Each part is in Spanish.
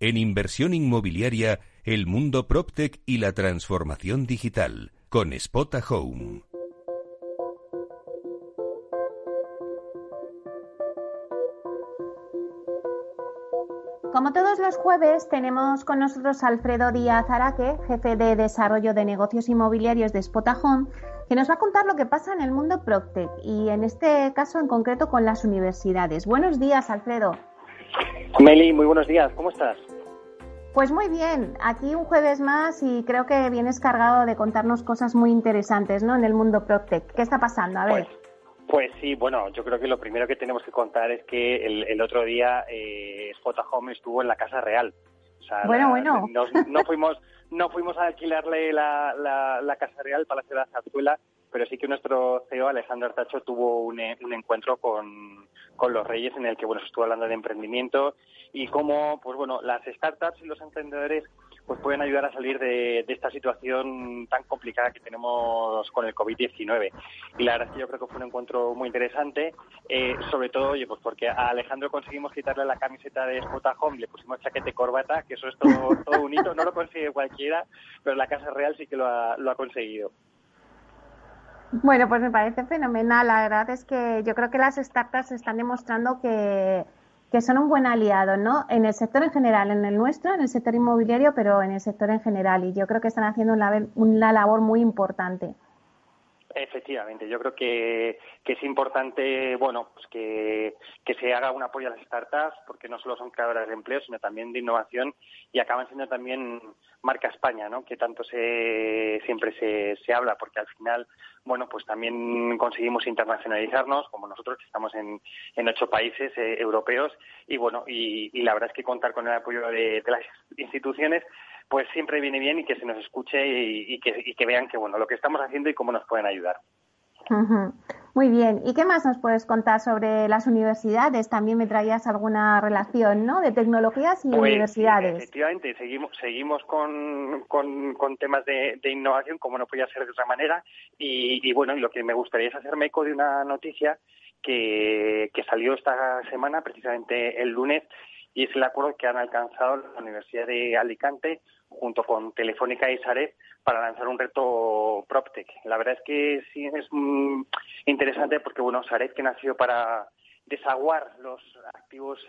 En inversión inmobiliaria, el mundo PropTech y la transformación digital, con Spota Home. Como todos los jueves, tenemos con nosotros a Alfredo Díaz Araque, jefe de desarrollo de negocios inmobiliarios de Spotahome, que nos va a contar lo que pasa en el mundo PropTech y en este caso en concreto con las universidades. Buenos días, Alfredo. Meli, muy buenos días. ¿Cómo estás? Pues muy bien, aquí un jueves más y creo que vienes cargado de contarnos cosas muy interesantes, ¿no? En el mundo PropTech. ¿Qué está pasando? A ver. Pues, pues sí, bueno, yo creo que lo primero que tenemos que contar es que el, otro día eh, Home estuvo en la Casa Real. bueno, bueno. no fuimos no fuimos a alquilarle la, la, Casa Real, Palacio de la Zarzuela, pero sí que nuestro CEO, Alejandro Artacho, tuvo un, un encuentro con, los Reyes en el que bueno se estuvo hablando de emprendimiento y cómo pues bueno las startups y los emprendedores pues pueden ayudar a salir de, esta situación tan complicada que tenemos con el COVID-19. Y la verdad es que yo creo que fue un encuentro muy interesante, eh, sobre todo, oye, pues porque a Alejandro conseguimos quitarle la camiseta de Spota Home, le pusimos chaquete y corbata, que eso es todo, todo un hito, no lo consigue cualquiera, pero la Casa Real sí que lo ha, lo ha conseguido. Bueno, pues me parece fenomenal. La verdad es que yo creo que las startups están demostrando que, son un buen aliado, ¿no? En el sector en general, en el nuestro, en el sector inmobiliario, pero en el sector en general. Y yo creo que están haciendo una, una labor muy importante. Efectivamente, yo creo que, es importante, bueno, pues que, se haga un apoyo a las startups, porque no solo son creadoras de empleo, sino también de innovación y acaban siendo también marca España, ¿no? Que tanto se, siempre se, se habla, porque al final, bueno, pues también conseguimos internacionalizarnos, como nosotros que estamos en, en ocho países eh, europeos, y bueno, y, la verdad es que contar con el apoyo de las instituciones pues siempre viene bien y que se nos escuche y, que, vean que bueno lo que estamos haciendo y cómo nos pueden ayudar. Muy bien. ¿Y qué más nos puedes contar sobre las universidades? También me traías alguna relación, ¿no? De tecnologías y pues, universidades. Efectivamente, seguimos, seguimos con, con, temas de, innovación, como no podía ser de otra manera. Y, y, bueno, y lo que me gustaría es hacerme eco de una noticia que, que salió esta semana, precisamente el lunes, y es el acuerdo que han alcanzado la Universidad de Alicante junto con Telefónica y Sareb para lanzar un reto PropTech. La verdad es que sí es interesante porque, bueno, Sareb que nació para desaguar los activos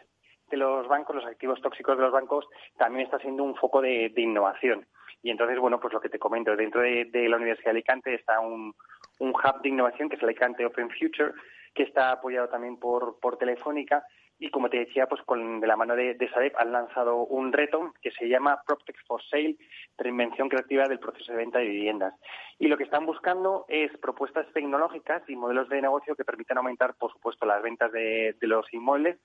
de los bancos, los activos tóxicos de los bancos, también está siendo un foco de, innovación. Y entonces, bueno, pues lo que te comento, dentro de, la Universidad de Alicante está un, hub de innovación que es Alicante Open Future, que está apoyado también por Telefónica y como te decía, pues con de la mano de, de Sareb han lanzado un reto que se llama PropTech for Sale, reinvención creativa del proceso de venta de viviendas. Y lo que están buscando es propuestas tecnológicas y modelos de negocio que permitan aumentar, por supuesto, las ventas de, los inmuebles,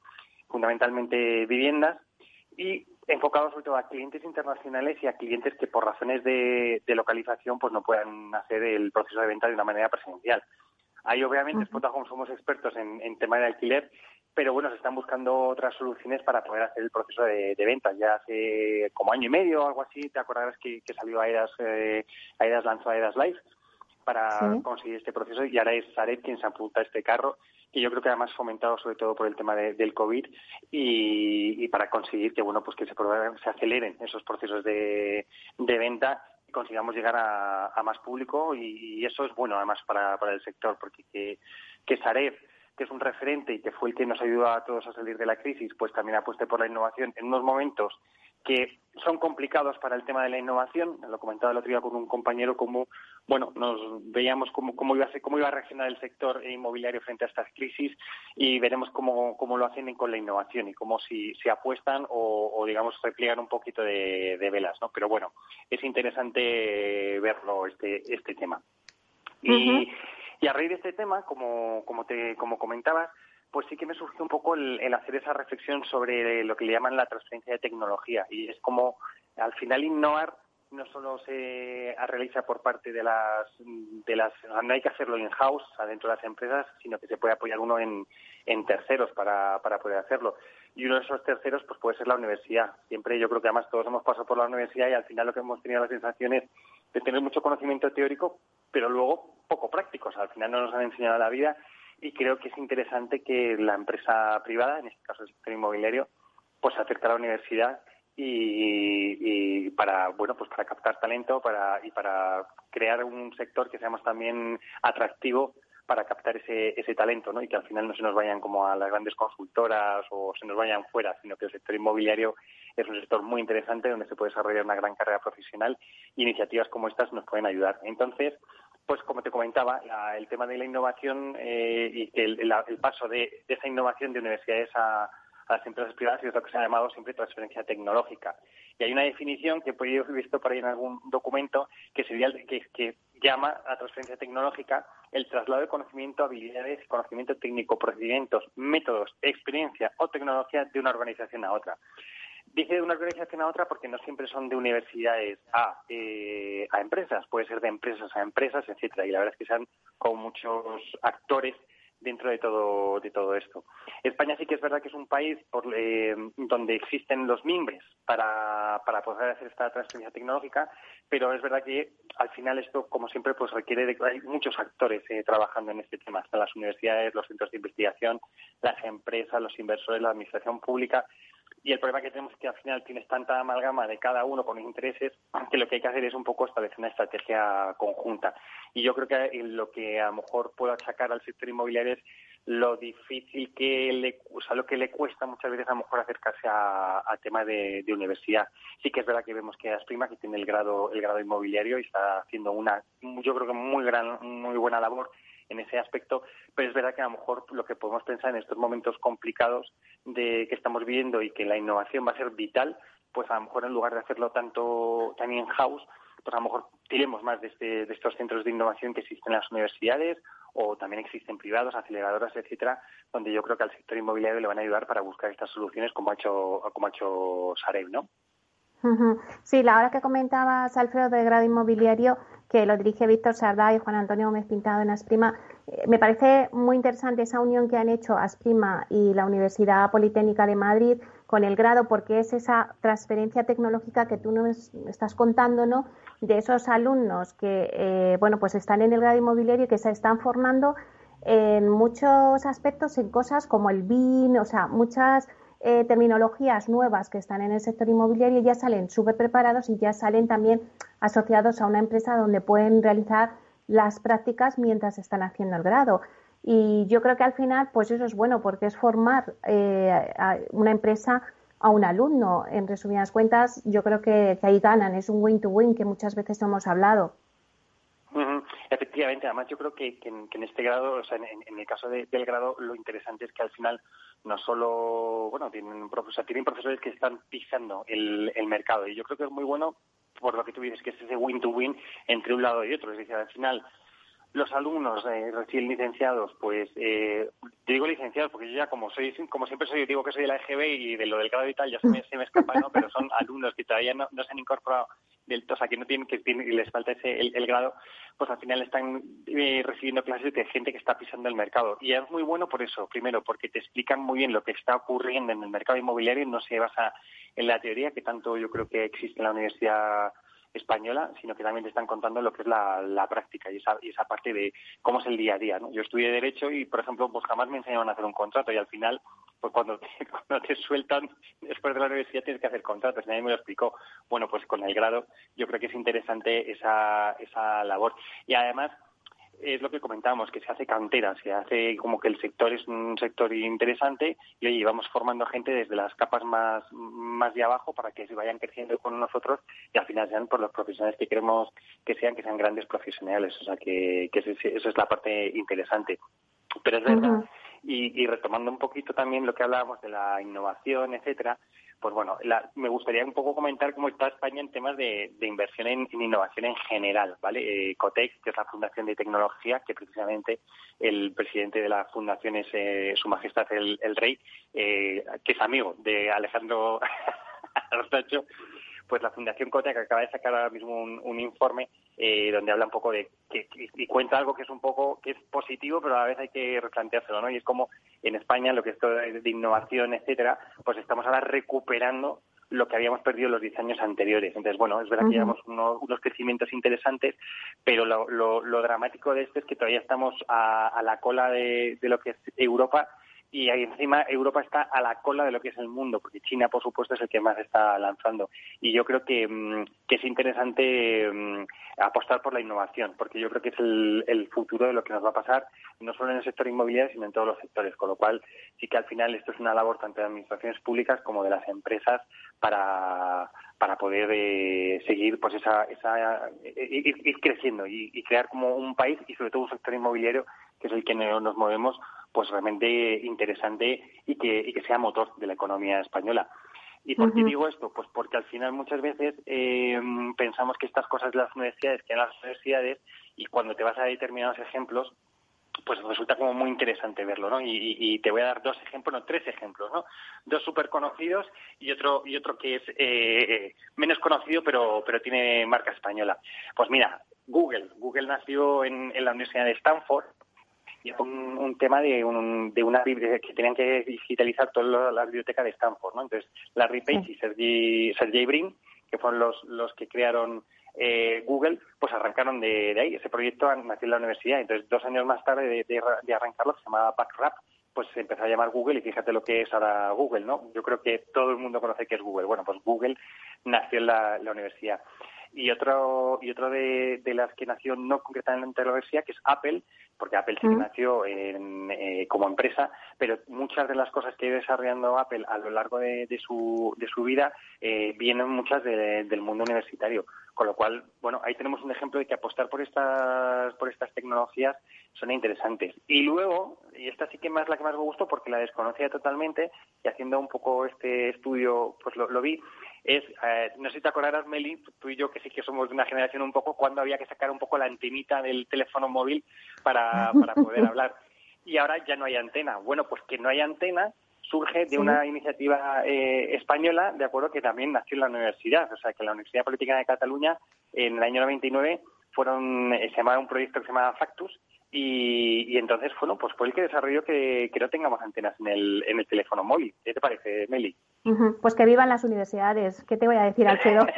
fundamentalmente viviendas, y enfocados sobre todo a clientes internacionales y a clientes que por razones de, localización pues no puedan hacer el proceso de venta de una manera presencial. Ahí obviamente uh somos expertos en, en tema de alquiler pero bueno, se están buscando otras soluciones para poder hacer el proceso de, de ventas. Ya hace como año y medio o algo así, te acordarás que, salió Aidas, eh, Aidas lanzó Aidas Live para conseguir este proceso y ahora es Sareb quien se apunta a este carro que yo creo que además fomentado sobre todo por el tema del COVID y, para conseguir que bueno pues que se, se aceleren esos procesos de, de venta y consigamos llegar a, más público y, eso es bueno además para, para el sector porque que, que Sareb que es un referente y que fue el que nos ayudó a todos a salir de la crisis, pues también apueste por la innovación en unos momentos que son complicados para el tema de la innovación. Lo comentaba el otro día con un compañero, como bueno, nos veíamos cómo, cómo, iba a cómo iba a reaccionar el sector inmobiliario frente a estas crisis y veremos cómo, cómo lo hacen con la innovación y cómo si, si apuestan o, digamos, repliegan un poquito de, velas, ¿no? Pero bueno, es interesante verlo, este, este tema. Y, y a raíz de este tema, como, como, te, como comentabas, pues sí que me surgió un poco el, hacer esa reflexión sobre lo que le llaman la transferencia de tecnología. Y es como, al final, innovar no solo se realiza por parte de las, de las no hay que hacerlo in-house, adentro de las empresas, sino que se puede apoyar uno en, en terceros para, para poder hacerlo. Y uno de esos terceros pues puede ser la universidad. Siempre yo creo que además todos hemos pasado por la universidad y al final lo que hemos tenido la sensación es de tener mucho conocimiento teórico, pero luego poco prácticos. Al final no nos han enseñado la vida y creo que es interesante que la empresa privada, en este caso el sector inmobiliario, pues acerque a la universidad y, para bueno pues para captar talento para y para crear un sector que seamos también atractivo para captar ese, ese talento ¿no? y que al final no se nos vayan como a las grandes consultoras o se nos vayan fuera, sino que el sector inmobiliario es un sector muy interesante donde se puede desarrollar una gran carrera profesional y iniciativas como estas nos pueden ayudar. Entonces, pues como te comentaba, el tema de la innovación eh, y el, el, paso de, esa innovación de universidades a, las empresas privadas es lo que se ha llamado siempre transferencia tecnológica. Y hay una definición que he visto por ahí en algún documento que sería que, que llama a transferencia tecnológica el traslado de conocimiento, habilidades, conocimiento técnico, procedimientos, métodos, experiencia o tecnología de una organización a otra. Dice de una organización a otra porque no siempre son de universidades a, eh, a empresas, puede ser de empresas a empresas, etcétera. Y la verdad es que sean con muchos actores dentro de todo de todo esto. España sí que es verdad que es un país por, eh, donde existen los mimbres para, para poder hacer esta transferencia tecnológica, pero es verdad que al final esto, como siempre, pues requiere de que hay muchos actores eh, trabajando en este tema. Están las universidades, los centros de investigación, las empresas, los inversores, la administración pública. Y el problema que tenemos es que al final tienes tanta amalgama de cada uno con intereses que lo que hay que hacer es un poco establecer una estrategia conjunta. Y yo creo que lo que a lo mejor puedo achacar al sector inmobiliario es lo difícil que le, o sea, lo que le cuesta muchas veces a lo mejor acercarse a, a temas de, universidad. Sí que es verdad que vemos que Asprima, que tiene el grado, el grado inmobiliario y está haciendo una, yo creo que muy gran, muy buena labor en ese aspecto, pero es verdad que a lo mejor lo que podemos pensar en estos momentos complicados de que estamos viviendo y que la innovación va a ser vital, pues a lo mejor en lugar de hacerlo tanto también in-house, pues a lo mejor tiremos más de, este, de estos centros de innovación que existen en las universidades o también existen privados, aceleradoras, etcétera, donde yo creo que al sector inmobiliario le van a ayudar para buscar estas soluciones como ha hecho, como ha hecho Sareb, ¿no? Sí, la hora que comentabas, Alfredo, del grado inmobiliario, que lo dirige Víctor Sardá y Juan Antonio Gómez Pintado en Asprima, eh, me parece muy interesante esa unión que han hecho Asprima y la Universidad Politécnica de Madrid con el grado, porque es esa transferencia tecnológica que tú nos estás contando, ¿no? De esos alumnos que, eh, bueno, pues están en el grado inmobiliario y que se están formando en muchos aspectos en cosas como el BIN, o sea, muchas eh, terminologías nuevas que están en el sector inmobiliario ya salen súper preparados y ya salen también asociados a una empresa donde pueden realizar las prácticas mientras están haciendo el grado. Y yo creo que al final, pues eso es bueno porque es formar eh, a una empresa a un alumno. En resumidas cuentas, yo creo que, ahí ganan. Es un win-to-win que muchas veces hemos hablado. Efectivamente, además yo creo que, en, este grado, o sea, en, el caso del grado, lo interesante es que al final no solo, bueno, tienen, o tienen profesores que están pisando el, el mercado y yo creo que es muy bueno por lo que tú dices, que es ese win-to-win entre un lado y otro. Es decir, al final los alumnos eh, recién licenciados, pues eh, digo licenciados porque yo ya como soy, como siempre soy, digo que soy de la EGB y de lo del grado y tal ya se me, se me escapa, ¿no? Pero son alumnos que todavía no, no se han incorporado del o sea, que no tienen que les falta ese el, grado, pues al final están eh, recibiendo clases de gente que está pisando el mercado y es muy bueno por eso, primero porque te explican muy bien lo que está ocurriendo en el mercado inmobiliario y no se basa en la teoría que tanto yo creo que existe en la universidad española, sino que también te están contando lo que es la, la práctica y esa, y esa parte de cómo es el día a día. ¿no? Yo estudié Derecho y, por ejemplo, pues jamás me enseñaron a hacer un contrato y al final, pues cuando te, cuando te sueltan después de la universidad tienes que hacer contratos. Nadie me lo explicó. Bueno, pues con el grado yo creo que es interesante esa, esa labor. Y además, es lo que comentábamos, que se hace cantera, se hace como que el sector es un sector interesante y oye, vamos formando gente desde las capas más, más de abajo para que se vayan creciendo con nosotros y al final sean por los profesionales que queremos que sean, que sean grandes profesionales. O sea, que, que eso es la parte interesante. Pero es verdad, y, y retomando un poquito también lo que hablábamos de la innovación, etcétera, pues bueno, me gustaría un poco comentar cómo está España en temas de, inversión en, innovación en general, ¿vale? Eh, Cotex, que es la Fundación de Tecnología, que precisamente el presidente de la fundación es eh, Su Majestad el, Rey, eh, que es amigo de Alejandro Artacho, pues la Fundación Cotec acaba de sacar ahora mismo un, informe eh, donde habla un poco de que, y cuenta algo que es un poco que es positivo, pero a la vez hay que replanteárselo, ¿no? Y es como en España lo que es todo de innovación, etcétera, pues estamos ahora recuperando lo que habíamos perdido los 10 años anteriores. Entonces, bueno, es verdad que llevamos unos, crecimientos interesantes, pero lo, lo, dramático de esto es que todavía estamos a, la cola de, de, lo que es Europa y ahí encima Europa está a la cola de lo que es el mundo, porque China, por supuesto, es el que más está lanzando. Y yo creo que, mm, es interesante mm, apostar por la innovación, porque yo creo que es el, futuro de lo que nos va a pasar, no solo en el sector inmobiliario, sino en todos los sectores. Con lo cual, sí que al final esto es una labor tanto de administraciones públicas como de las empresas para, para poder eh, seguir pues esa, esa eh, ir, creciendo y, y, crear como un país y sobre todo un sector inmobiliario que es el que nos movemos pues realmente interesante y que, y que sea motor de la economía española. ¿Y por qué digo esto? Pues porque al final muchas veces eh, pensamos que estas cosas de las universidades, que en las universidades, y cuando te vas a determinados ejemplos, pues resulta como muy interesante verlo, ¿no? Y, te voy a dar dos ejemplos, no, tres ejemplos, ¿no? Dos súper conocidos y otro, y otro que es eh, menos conocido, pero, pero tiene marca española. Pues mira, Google. Google nació en, en la Universidad de Stanford y es un, tema de, un, de una que tenían que digitalizar toda la, biblioteca de Stanford, ¿no? Entonces, Larry Page y Sergey, Sergey Brin, que fueron los, los que crearon eh, Google, pues arrancaron de, ahí. Ese proyecto nació en la universidad. Entonces, dos años más tarde de, de, arrancarlo, se llamaba Backrap, pues se empezó a llamar Google y fíjate lo que es ahora Google, ¿no? Yo creo que todo el mundo conoce que es Google. Bueno, pues Google nació en la, la universidad y otro y otro de, de, las que nació no concretamente en la universidad que es Apple porque Apple sí que mm. nació en, eh, como empresa pero muchas de las cosas que ha ido desarrollando Apple a lo largo de, de su, de su vida eh, vienen muchas del mundo universitario con lo cual bueno ahí tenemos un ejemplo de que apostar por estas por estas tecnologías son interesantes y luego y esta sí que más la que más me gustó porque la desconocía totalmente y haciendo un poco este estudio pues lo, lo vi es, eh, no sé si te acordarás, Meli, tú y yo que sí que somos de una generación un poco, cuando había que sacar un poco la antenita del teléfono móvil para, para poder hablar. Y ahora ya no hay antena. Bueno, pues que no hay antena surge de una iniciativa eh, española, de acuerdo, que también nació en la universidad. O sea, que la Universidad Política de Cataluña, en el año 99, fueron, eh, se llamaba un proyecto que se llamaba Factus, y, entonces, bueno, pues fue el que desarrolló que, que no tengamos antenas en el, en el teléfono móvil. ¿Qué te parece, Meli? Pues que vivan las universidades. ¿Qué te voy a decir, Alfredo?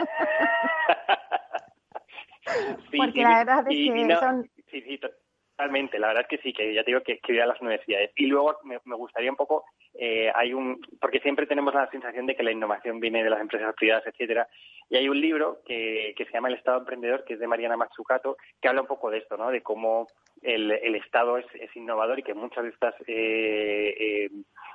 Porque la verdad es que son... Sí, sí, totalmente. La verdad es que sí, que ya te digo que, que vivan las universidades. Y luego me, me gustaría un poco, eh, hay un... Porque siempre tenemos la sensación de que la innovación viene de las empresas privadas, etcétera. Y hay un libro que, que se llama El Estado Emprendedor, que es de Mariana Matsukato, que habla un poco de esto, ¿no? De cómo el, el Estado es, innovador y que muchas de estas eh, eh,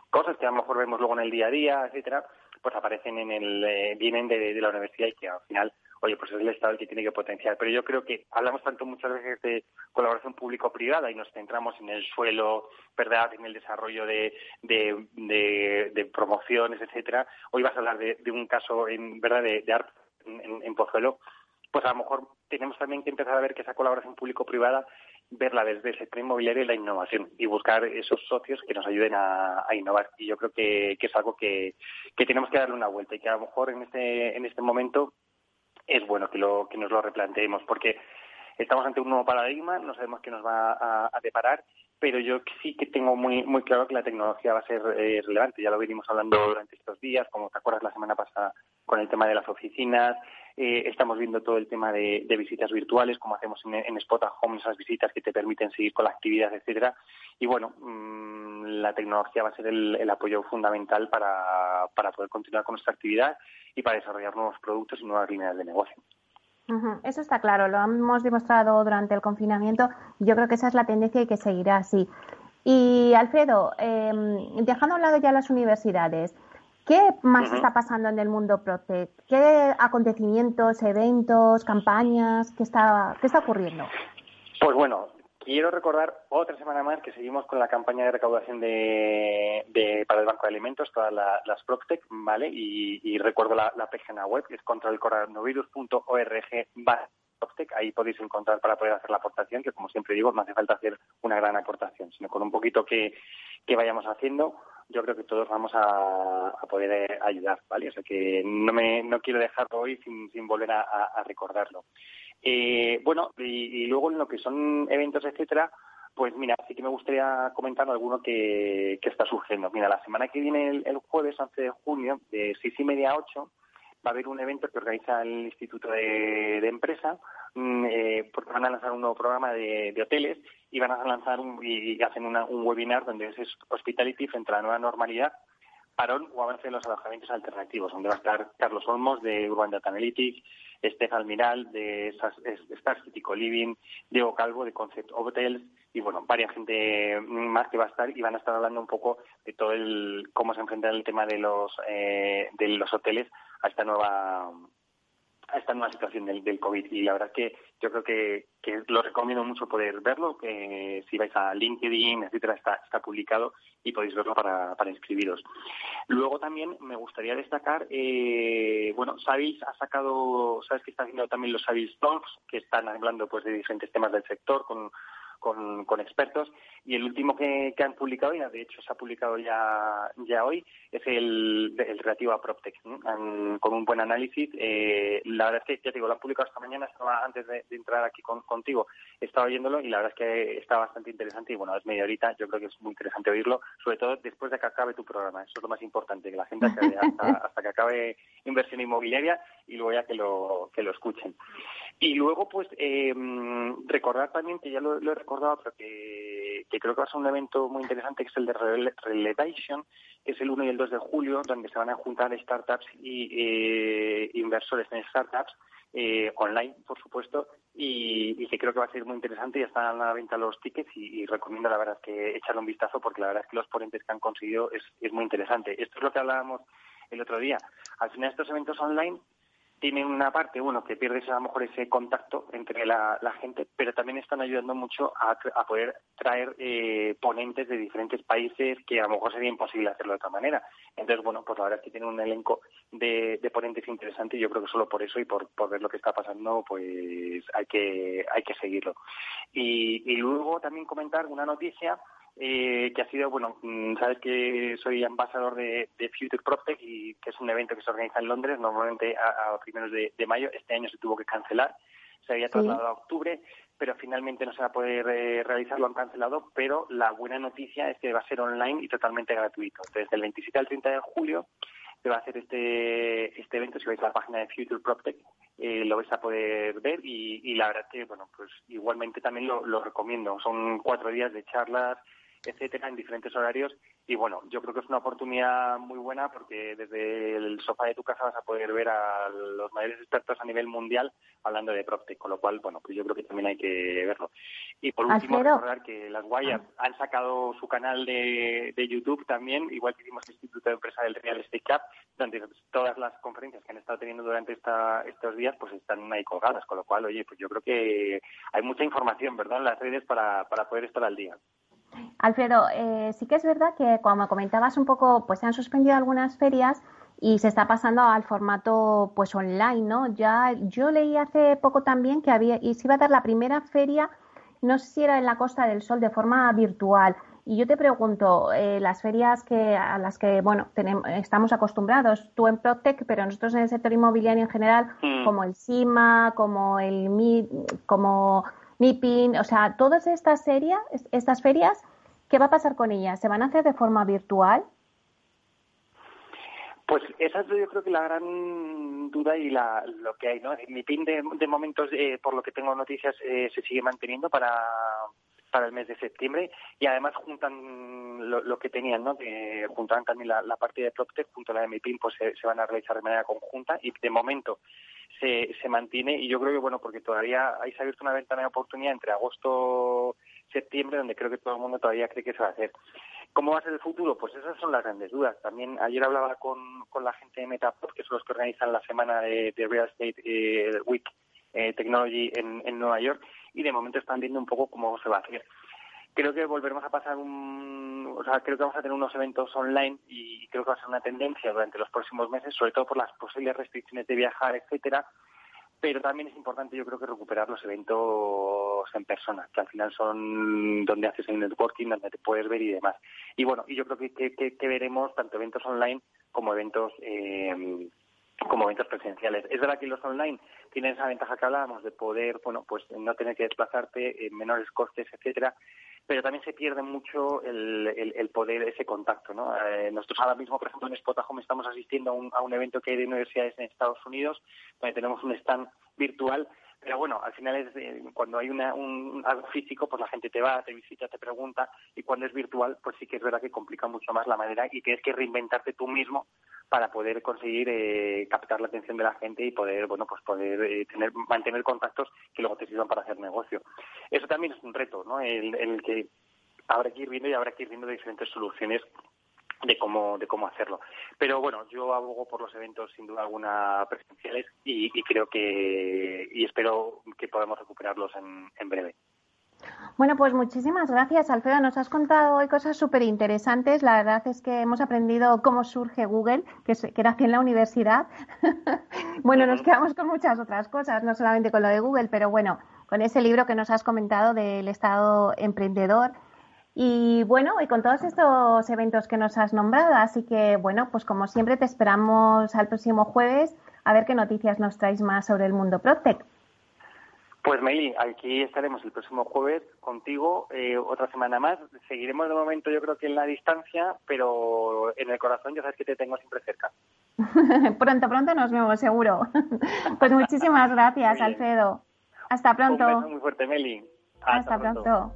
cosas que a lo mejor vemos luego en el día a día, etcétera, pues aparecen en el, eh, vienen de, la universidad y que al final, oye, pues es el Estado el que tiene que potenciar. Pero yo creo que hablamos tanto muchas veces de colaboración público-privada y nos centramos en el suelo, ¿verdad?, en el desarrollo de, de, promociones, etcétera. Hoy vas a hablar de, un caso, en verdad, de, de en, en Pozuelo, pues a lo mejor tenemos también que empezar a ver que esa colaboración público-privada verla desde el sector inmobiliario y la innovación y buscar esos socios que nos ayuden a, innovar. Y yo creo que, es algo que, tenemos que darle una vuelta y que a lo mejor en este, en este momento es bueno que, lo, que nos lo replanteemos porque estamos ante un nuevo paradigma, no sabemos qué nos va a, deparar, pero yo sí que tengo muy muy claro que la tecnología va a ser eh, relevante. Ya lo venimos hablando durante estos días, como te acuerdas la semana pasada con el tema de las oficinas, eh, estamos viendo todo el tema de, visitas virtuales, como hacemos en, en Spot Home, esas visitas que te permiten seguir con la actividad, etcétera. Y bueno, mm, la tecnología va a ser el, apoyo fundamental para, para poder continuar con nuestra actividad y para desarrollar nuevos productos y nuevas líneas de negocio. Eso está claro, lo hemos demostrado durante el confinamiento. Yo creo que esa es la tendencia y que seguirá así. Y Alfredo, eh, dejando a un lado ya las universidades, ¿Qué más está pasando en el mundo Protect? ¿Qué acontecimientos, eventos, campañas, qué está, qué está ocurriendo? Pues bueno, quiero recordar otra semana más que seguimos con la campaña de recaudación de, para el Banco de Alimentos, todas las Protect, ¿vale? Y, recuerdo la, página web, que es ahí podéis encontrar para poder hacer la aportación, que como siempre digo, no hace falta hacer una gran aportación, sino con un poquito que, que vayamos haciendo, yo creo que todos vamos a, poder eh, ayudar, ¿vale? O sea que no me no quiero dejarlo hoy sin, sin volver a, recordarlo. Eh, bueno, y, luego en lo que son eventos, etcétera, pues mira, sí que me gustaría comentar alguno que, que está surgiendo. Mira, la semana que viene, el, jueves 11 de junio, de seis y media a ocho, va a haber un evento que organiza el Instituto de, Empresa, mm, eh, porque van a lanzar un nuevo programa de, hoteles y van a lanzar un, y, hacen un webinar donde es Hospitality frente a la nueva normalidad parón o avance de los alojamientos alternativos, donde va a estar Carlos Olmos de Urban Data Analytics, Estefan Miral de Star City Co-Living, Diego Calvo de Concept Hotels y bueno, varias gente más que va a estar y van a estar hablando un poco de todo el cómo se enfrenta el tema de los eh, de los hoteles a esta nueva a esta nueva situación del, del COVID. Y la verdad es que yo creo que, que lo recomiendo mucho poder verlo, que si vais a LinkedIn, etcétera, está, está publicado y podéis verlo para, para inscribiros. Luego también me gustaría destacar, eh, bueno, Savis ha sacado, sabes que está haciendo también los Savis Talks, que están hablando pues de diferentes temas del sector con con, con expertos y el último que, que, han publicado, y de hecho se ha publicado ya, ya hoy, es el, el relativo a PropTech, con un buen análisis. Eh, la verdad es que, ya te digo, lo han publicado esta mañana, estaba antes de, entrar aquí con, contigo, estaba oyéndolo y la verdad es que está bastante interesante y bueno, es media horita, yo creo que es muy interesante oírlo, sobre todo después de que acabe tu programa, eso es lo más importante, que la gente hasta, hasta que acabe inversión inmobiliaria y luego ya que lo, que lo escuchen. Y luego, pues, eh, recordar también, que ya lo, he recordado, pero que, creo que va a ser un evento muy interesante, que es el de Relevation, que es el 1 y el 2 de julio, donde se van a juntar startups y eh, inversores en startups, eh, online, por supuesto, y, que creo que va a ser muy interesante. Ya están a la venta los tickets y, recomiendo, la verdad, que echarle un vistazo, porque la verdad es que los ponentes que han conseguido es muy interesante. Esto es lo que hablábamos el otro día. Al final, estos eventos online tienen una parte, bueno, que pierdes a lo mejor ese contacto entre la, gente, pero también están ayudando mucho a, poder traer eh, ponentes de diferentes países que a lo mejor sería imposible hacerlo de otra manera. Entonces, bueno, pues la verdad es que tienen un elenco de, ponentes interesante y yo creo que solo por eso y por, ver lo que está pasando, pues hay que, hay que seguirlo. Y, y luego también comentar una noticia eh, que ha sido, bueno, mm, sabes que soy ambasador de, Future Proptech y que es un evento que se organiza en Londres normalmente a, primeros de, mayo. Este año se tuvo que cancelar, se había trasladado a octubre, pero finalmente no se va a poder eh, realizar, lo han cancelado, pero la buena noticia es que va a ser online y totalmente gratuito. Entonces, del 27 al 30 de julio se va a hacer este, este evento, si vais a la página de Future PropTech, eh, lo vais a poder ver y, la verdad que, bueno, pues igualmente también lo, lo recomiendo. Son cuatro días de charlas, etcétera, en diferentes horarios. Y bueno, yo creo que es una oportunidad muy buena porque desde el sofá de tu casa vas a poder ver a los mayores expertos a nivel mundial hablando de PropTech, con lo cual, bueno, pues yo creo que también hay que verlo. Y por último, recordar que las Guayas ah. han sacado su canal de, de YouTube también, igual que hicimos el Instituto de Empresa del Real Estate Cup, donde todas las conferencias que han estado teniendo durante esta, estos días pues están ahí colgadas, con lo cual, oye, pues yo creo que hay mucha información, ¿verdad?, en las redes para, para poder estar al día. Alfredo, eh, sí que es verdad que como comentabas un poco, pues se han suspendido algunas ferias y se está pasando al formato pues online, ¿no? Ya yo leí hace poco también que había y se iba a dar la primera feria, no sé si era en la Costa del Sol de forma virtual. Y yo te pregunto, eh, las ferias que a las que bueno tenemos, estamos acostumbrados, tú en Protec, pero nosotros en el sector inmobiliario en general, mm. como el SIMA, como el MI, como MIPIN, o sea, todas estas ferias, estas ferias, ¿qué va a pasar con ellas? ¿Se van a hacer de forma virtual? Pues esa es yo creo que la gran duda y la, lo que hay, ¿no? MIPIN de, de momentos, eh, por lo que tengo noticias, eh, se sigue manteniendo para, para el mes de septiembre y además juntan lo, que tenían, ¿no? Que juntan también la, parte de PropTech junto a la de MIPIN, pues se, se, van a realizar de manera conjunta y de momento se, se mantiene y yo creo que bueno porque todavía ahí se ha abierto una ventana de oportunidad entre agosto septiembre donde creo que todo el mundo todavía cree que se va a hacer. Cómo va a ser el futuro pues esas son las grandes dudas. También ayer hablaba con, con la gente de Metapod que son los que organizan la semana de, Real Estate eh, Week eh, Technology en, en Nueva York y de momento están viendo un poco cómo se va a hacer creo que volveremos a pasar un, o sea, creo que vamos a tener unos eventos online y creo que va a ser una tendencia durante los próximos meses, sobre todo por las posibles restricciones de viajar, etcétera. Pero también es importante, yo creo que recuperar los eventos en persona, que al final son donde haces el networking, donde te puedes ver y demás. Y bueno, y yo creo que, que, veremos tanto eventos online como eventos eh, como eventos presenciales. Es verdad que los online tienen esa ventaja que hablábamos de poder, bueno, pues no tener que desplazarte, en menores costes, etcétera, pero también se pierde mucho el, el, poder, ese contacto. ¿no? Eh, nosotros ahora mismo, por ejemplo, en Spotahome estamos asistiendo a un, a un evento que hay de universidades en Estados Unidos, donde tenemos un stand virtual, pero bueno, al final es eh, cuando hay una, un, algo físico, pues la gente te va, te visita, te pregunta, y cuando es virtual, pues sí que es verdad que complica mucho más la manera y tienes que reinventarte tú mismo para poder conseguir eh, captar la atención de la gente y poder, bueno, pues poder eh, tener, mantener contactos que luego te sirvan para hacer negocio. Eso también es un reto, ¿no? El, el que habrá que ir viendo y habrá que ir viendo diferentes soluciones de cómo de cómo hacerlo. Pero bueno, yo abogo por los eventos sin duda alguna presenciales y, creo que y espero que podamos recuperarlos en, en breve. Bueno, pues muchísimas gracias, Alfredo. Nos has contado hoy cosas súper interesantes. La verdad es que hemos aprendido cómo surge Google, que, que era aquí en la universidad. bueno, nos quedamos con muchas otras cosas, no solamente con lo de Google, pero bueno, con ese libro que nos has comentado del Estado emprendedor y bueno, y con todos estos eventos que nos has nombrado, así que bueno, pues como siempre te esperamos al próximo jueves a ver qué noticias nos traes más sobre el mundo Protec. Pues Meili, aquí estaremos el próximo jueves contigo, eh, otra semana más. Seguiremos de momento yo creo que en la distancia, pero en el corazón ya sabes que te tengo siempre cerca. pronto, pronto nos vemos, seguro. pues muchísimas gracias, Alfredo. Hasta pronto. Un beso muy fuerte, Meli. Hasta, pronto.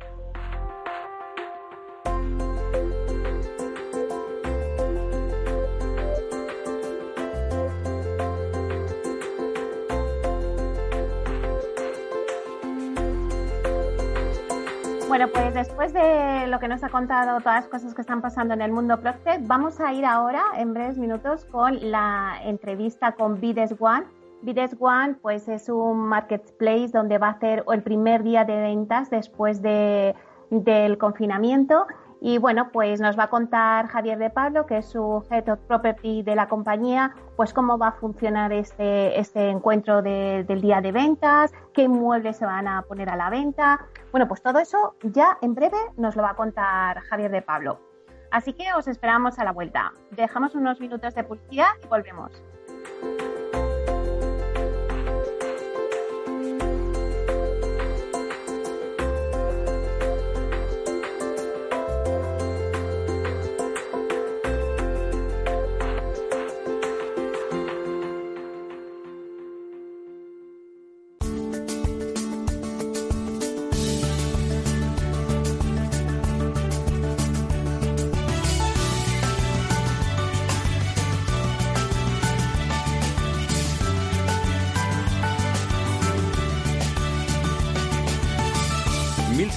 Bueno, pues después de lo que nos ha contado, todas las cosas que están pasando en el mundo Procter, vamos a ir ahora en breves minutos con la entrevista con Bides One. Bides One, pues es un marketplace donde va a hacer el primer día de ventas después de, del confinamiento y bueno, pues nos va a contar Javier de Pablo, que es su Head of Property de la compañía, pues cómo va a funcionar este, este encuentro del día de ventas, qué inmuebles se van a poner a la venta. Bueno, pues todo eso ya en breve nos lo va a contar Javier de Pablo. Así que os esperamos a la vuelta. Dejamos unos minutos de publicidad y volvemos.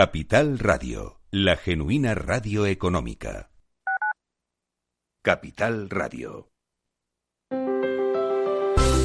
Capital Radio, la genuina radio económica. Capital Radio.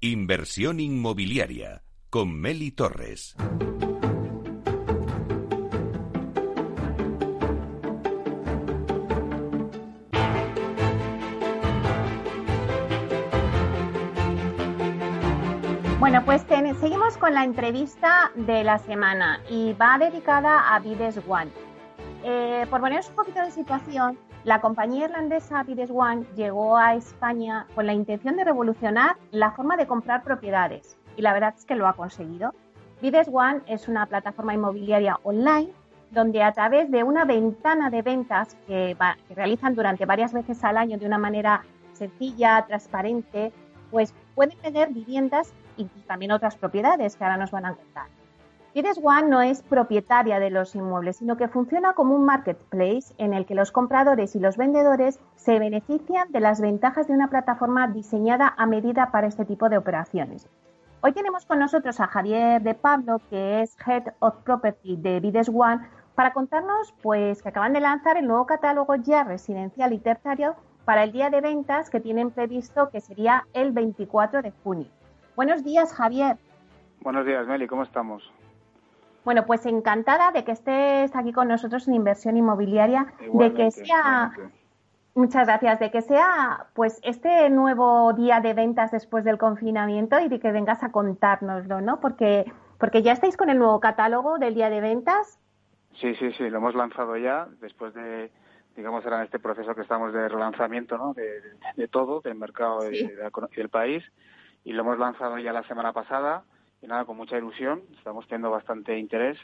Inversión inmobiliaria con Meli Torres. Bueno, pues seguimos con la entrevista de la semana y va dedicada a Vides One. Eh, por poneros un poquito de situación, la compañía irlandesa Bides One llegó a España con la intención de revolucionar la forma de comprar propiedades y la verdad es que lo ha conseguido. Bides One es una plataforma inmobiliaria online donde a través de una ventana de ventas que, que realizan durante varias veces al año de una manera sencilla, transparente, pues pueden vender viviendas y también otras propiedades que ahora nos van a contar. Fides One no es propietaria de los inmuebles, sino que funciona como un marketplace en el que los compradores y los vendedores se benefician de las ventajas de una plataforma diseñada a medida para este tipo de operaciones. Hoy tenemos con nosotros a Javier de Pablo, que es Head of Property de Vides One, para contarnos pues que acaban de lanzar el nuevo catálogo ya residencial y terciario para el día de ventas que tienen previsto que sería el 24 de junio. Buenos días, Javier. Buenos días, Meli, ¿cómo estamos? Bueno, pues encantada de que estés aquí con nosotros en inversión inmobiliaria, de que sea Muchas gracias. De que sea pues este nuevo día de ventas después del confinamiento y de que vengas a contárnoslo, ¿no? Porque, porque ya estáis con el nuevo catálogo del día de ventas. Sí, sí, sí, lo hemos lanzado ya después de, digamos, era en este proceso que estamos de relanzamiento, ¿no? De, todo, del mercado y del país. Y lo hemos lanzado ya la semana pasada y nada, con mucha ilusión, estamos teniendo bastante interés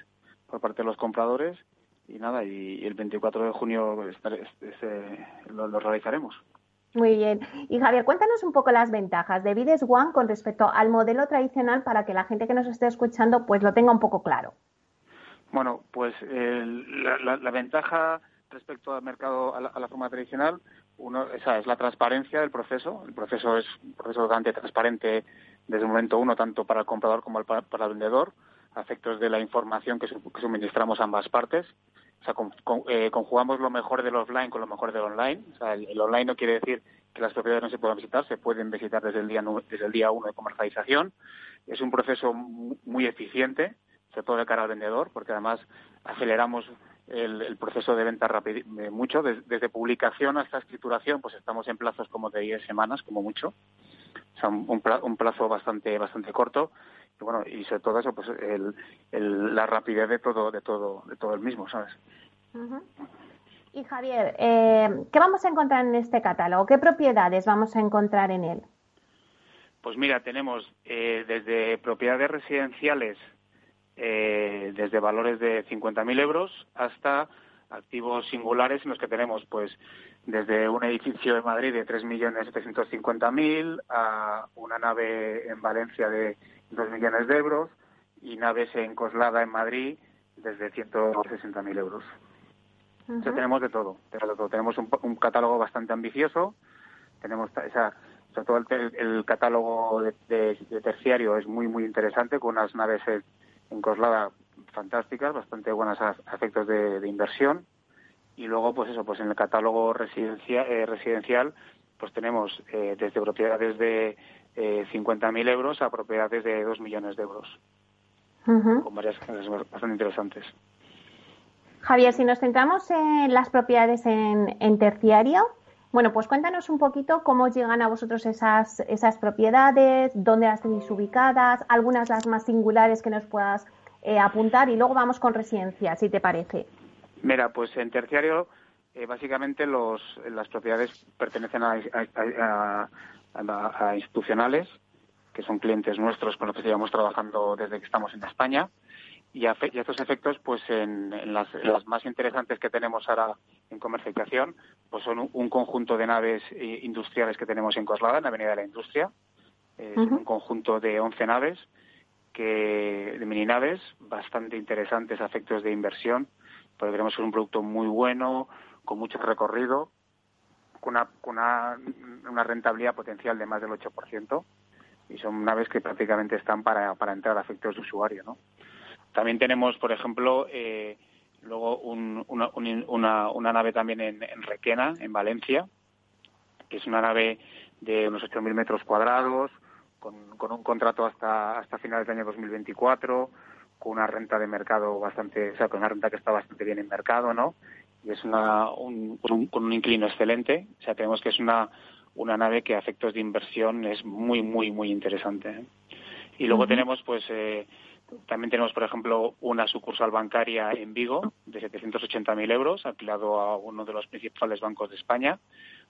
por parte de los compradores y nada, y, el 24 de junio este, lo, realizaremos. Muy bien. Y Javier, cuéntanos un poco las ventajas de Vides One con respecto al modelo tradicional para que la gente que nos esté escuchando pues lo tenga un poco claro. Bueno, pues la, ventaja respecto al mercado, a la, forma tradicional, uno, esa es la transparencia del proceso. El proceso es un proceso bastante transparente desde el momento uno, tanto para el comprador como para, el vendedor, a efectos de la información que, suministramos a ambas partes. O sea, eh, conjugamos lo mejor del offline con lo mejor del online. O sea, el, online no quiere decir que las propiedades no se puedan visitar, se pueden visitar desde el día, desde el día uno de comercialización. Es un proceso muy eficiente, sobre todo de cara al vendedor, porque además aceleramos el, proceso de venta rápido, mucho. Desde, publicación hasta escrituración, pues estamos en plazos como de 10 semanas, como mucho sea, un, plazo bastante bastante corto. Y bueno y sobre todo eso pues el, la rapidez de todo de todo de todo el mismo sabes y Javier eh, qué vamos a encontrar en este catálogo qué propiedades vamos a encontrar en él pues mira tenemos eh, desde propiedades residenciales eh, desde valores de 50.000 euros hasta activos singulares en los que tenemos pues desde un edificio en Madrid de 3.750.000 a una nave en Valencia de 2 millones de euros y naves en Coslada en Madrid desde 160.000 euros. tenemos de todo, tenemos un, catálogo bastante ambicioso, tenemos esa, todo el, catálogo de, terciario es muy muy interesante con unas naves en Coslada fantásticas, bastante buenas a, efectos de inversión y luego pues eso pues en el catálogo residencial, eh, residencial pues tenemos eh, desde propiedades de eh, 50.000 euros a propiedades de 2 millones de euros. Con varias cosas bastante interesantes. Javier si nos centramos en las propiedades en, en, terciario bueno pues cuéntanos un poquito cómo llegan a vosotros esas esas propiedades dónde las tenéis ubicadas algunas las más singulares que nos puedas eh, apuntar y luego vamos con residencia si te parece Mira, pues en terciario, eh, básicamente los, las propiedades pertenecen a, institucionales, que son clientes nuestros con los que llevamos trabajando desde que estamos en España. y a, estos efectos, pues en, las, más interesantes que tenemos ahora en comercialización, pues son un, conjunto de naves eh, industriales que tenemos en Coslada, en la Avenida de la Industria. Es un conjunto de 11 naves, que, de mini naves, bastante interesantes a efectos de inversión, porque queremos un producto muy bueno, con mucho recorrido, con una, con una, rentabilidad potencial de más del 8%, y son naves que prácticamente están para, para entrar a efectos de usuario, ¿no? También tenemos, por ejemplo, eh, luego una, una, nave también en, Requena, en Valencia, que es una nave de unos 8.000 metros cuadrados, con, un contrato hasta, hasta finales del año 2024, con una renta de mercado bastante, o sea, con una renta que está bastante bien en mercado, ¿no? Y es una, un, con un inclino excelente, o sea, tenemos que es una, una nave que a efectos de inversión es muy, muy, muy interesante. ¿eh? Y luego tenemos, pues, eh, también tenemos, por ejemplo, una sucursal bancaria en Vigo de 780.000 euros, alquilado a uno de los principales bancos de España,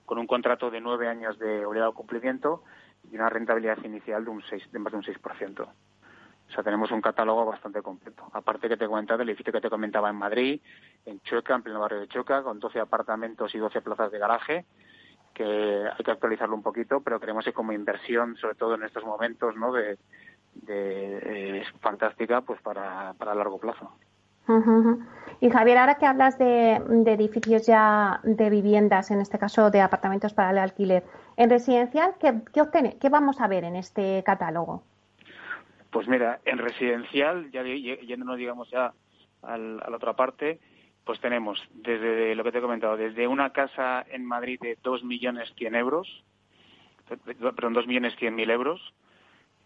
con un contrato de nueve años de obligado cumplimiento y una rentabilidad inicial de, un de más de un 6%. O sea, tenemos un catálogo bastante completo. Aparte que te he comentado el edificio que te comentaba en Madrid, en Chueca, en pleno barrio de Chueca, con 12 apartamentos y 12 plazas de garaje, que hay que actualizarlo un poquito, pero creemos que como inversión, sobre todo en estos momentos, ¿no? De, de, es fantástica pues para, para largo plazo. Y Javier, ahora que hablas de, edificios ya de viviendas, en este caso de apartamentos para el alquiler, en residencial, ¿qué, qué, qué vamos a ver en este catálogo? Pues mira, en residencial, ya yéndonos digamos ya a la otra parte, pues tenemos desde lo que te he comentado, desde una casa en Madrid de 2 millones 100 euros, perdón, 2 millones 100 mil euros,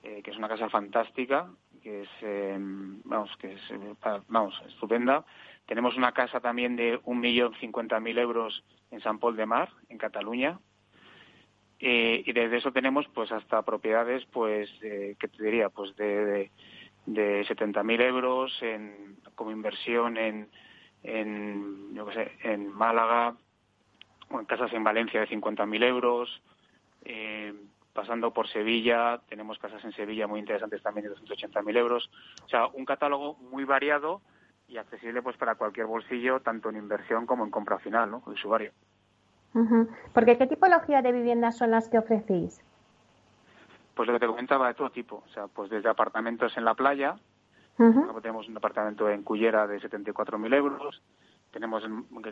eh, que es una casa fantástica, que es, em, vamos, que es, eh, vamos, estupenda. Tenemos una casa también de un millón cincuenta mil euros en San Pol de Mar, en Cataluña. Eh, y desde eso tenemos, pues, hasta propiedades, pues, eh, ¿qué te diría? Pues de, de, setenta mil euros en, como inversión en, en, yo qué en Málaga, o en casas en Valencia de cincuenta mil euros. Eh, pasando por Sevilla, tenemos casas en Sevilla muy interesantes también de 280.000 euros. O sea, un catálogo muy variado y accesible pues para cualquier bolsillo, tanto en inversión como en compra final, ¿no? El usuario. Porque ¿qué tipología de viviendas son las que ofrecéis? Pues lo que te comentaba de todo tipo, o sea, pues desde apartamentos en la playa, tenemos un apartamento en Cullera de 74.000 euros, tenemos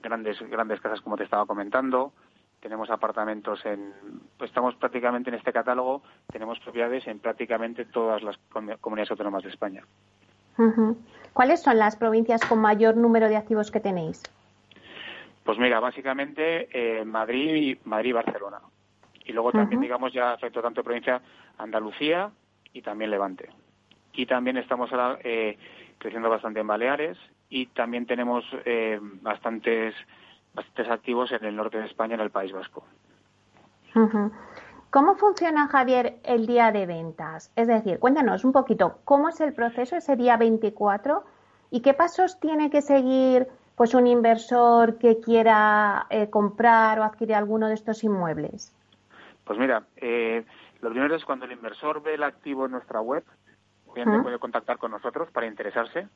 grandes grandes casas como te estaba comentando, tenemos apartamentos en, pues estamos prácticamente en este catálogo, tenemos propiedades en prácticamente todas las comunidades autónomas de España. ¿Cuáles son las provincias con mayor número de activos que tenéis? Pues mira, básicamente eh, Madrid, Madrid y Barcelona. Y luego también, digamos, ya afectó tanto provincia Andalucía y también Levante. Y también estamos ahora eh, creciendo bastante en Baleares y también tenemos eh, bastantes bastantes activos en el norte de España, en el País Vasco. ¿Cómo funciona, Javier, el día de ventas? Es decir, cuéntanos un poquito cómo es el proceso ese día 24 y qué pasos tiene que seguir pues un inversor que quiera eh, comprar o adquirir alguno de estos inmuebles. Pues mira, eh, lo primero es cuando el inversor ve el activo en nuestra web, obviamente puede contactar con nosotros para interesarse